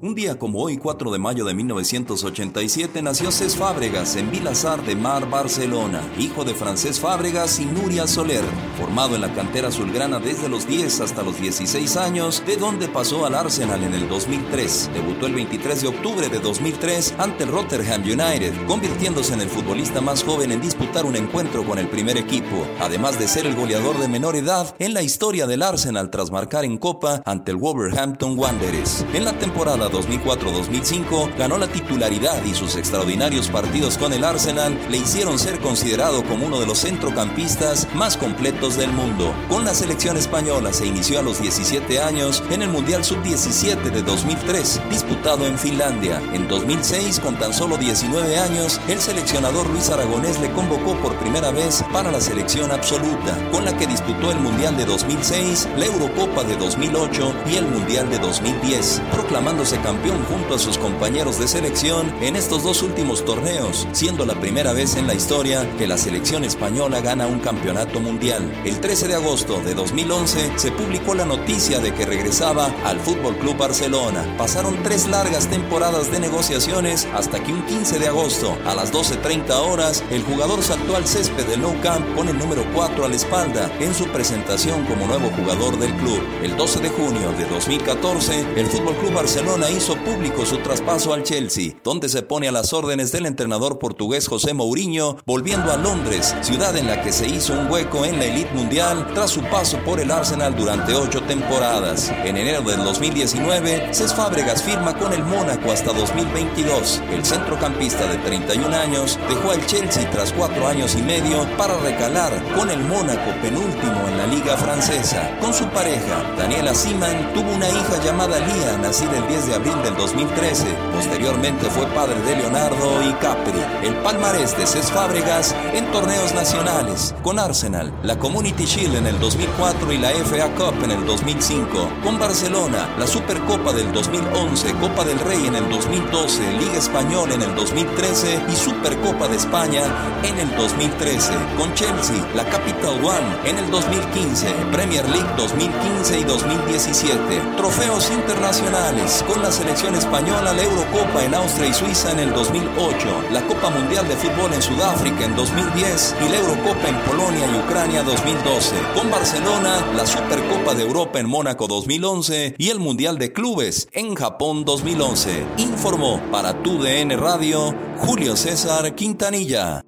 Un día como hoy, 4 de mayo de 1987, nació Cés Fábregas en Vilazar de Mar, Barcelona, hijo de Francés Fábregas y Nuria Soler, formado en la cantera azulgrana desde los 10 hasta los 16 años, de donde pasó al Arsenal en el 2003. Debutó el 23 de octubre de 2003 ante el Rotterdam United, convirtiéndose en el futbolista más joven en disputar un encuentro con el primer equipo, además de ser el goleador de menor edad en la historia del Arsenal tras marcar en Copa ante el Wolverhampton Wanderers. En la temporada 2004-2005 ganó la titularidad y sus extraordinarios partidos con el Arsenal le hicieron ser considerado como uno de los centrocampistas más completos del mundo. Con la selección española se inició a los 17 años en el Mundial Sub-17 de 2003, disputado en Finlandia. En 2006, con tan solo 19 años, el seleccionador Luis Aragonés le convocó por primera vez para la selección absoluta, con la que disputó el Mundial de 2006, la Eurocopa de 2008 y el Mundial de 2010, proclamándose campeón junto a sus compañeros de selección en estos dos últimos torneos, siendo la primera vez en la historia que la selección española gana un campeonato mundial. El 13 de agosto de 2011 se publicó la noticia de que regresaba al Fútbol Club Barcelona. Pasaron tres largas temporadas de negociaciones hasta que un 15 de agosto a las 12:30 horas el jugador saltó al césped del Nou Camp con el número 4 a la espalda en su presentación como nuevo jugador del club. El 12 de junio de 2014 el Fútbol Club Barcelona hizo público su traspaso al Chelsea, donde se pone a las órdenes del entrenador portugués José Mourinho, volviendo a Londres, ciudad en la que se hizo un hueco en la elite mundial tras su paso por el Arsenal durante ocho temporadas. En enero del 2019, Cés Fábregas firma con el Mónaco hasta 2022. El centrocampista de 31 años dejó al Chelsea tras cuatro años y medio para recalar con el Mónaco penúltimo en la liga francesa. Con su pareja, Daniela Siman, tuvo una hija llamada Lia, nacida el 10 de abril del 2013. Posteriormente fue padre de Leonardo y Capri. El palmarés de Cés Fábregas en torneos nacionales, con Arsenal, la Community Shield en el 2004 y la FA Cup en el 2005. Con Barcelona, la Supercopa del 2011, Copa del Rey en el 2012, Liga Española en el 2013 y Supercopa de España en el 2013. Con Chelsea, la Capital One en el 2015, Premier League 2015 y 2017. Trofeos internacionales con la selección española, la Eurocopa en Austria y Suiza en el 2008, la Copa Mundial de Fútbol en Sudáfrica en 2010 y la Eurocopa en Polonia y Ucrania 2012. Con Barcelona, la Supercopa de Europa en Mónaco 2011 y el Mundial de Clubes en Japón 2011. Informó para tu DN Radio Julio César Quintanilla.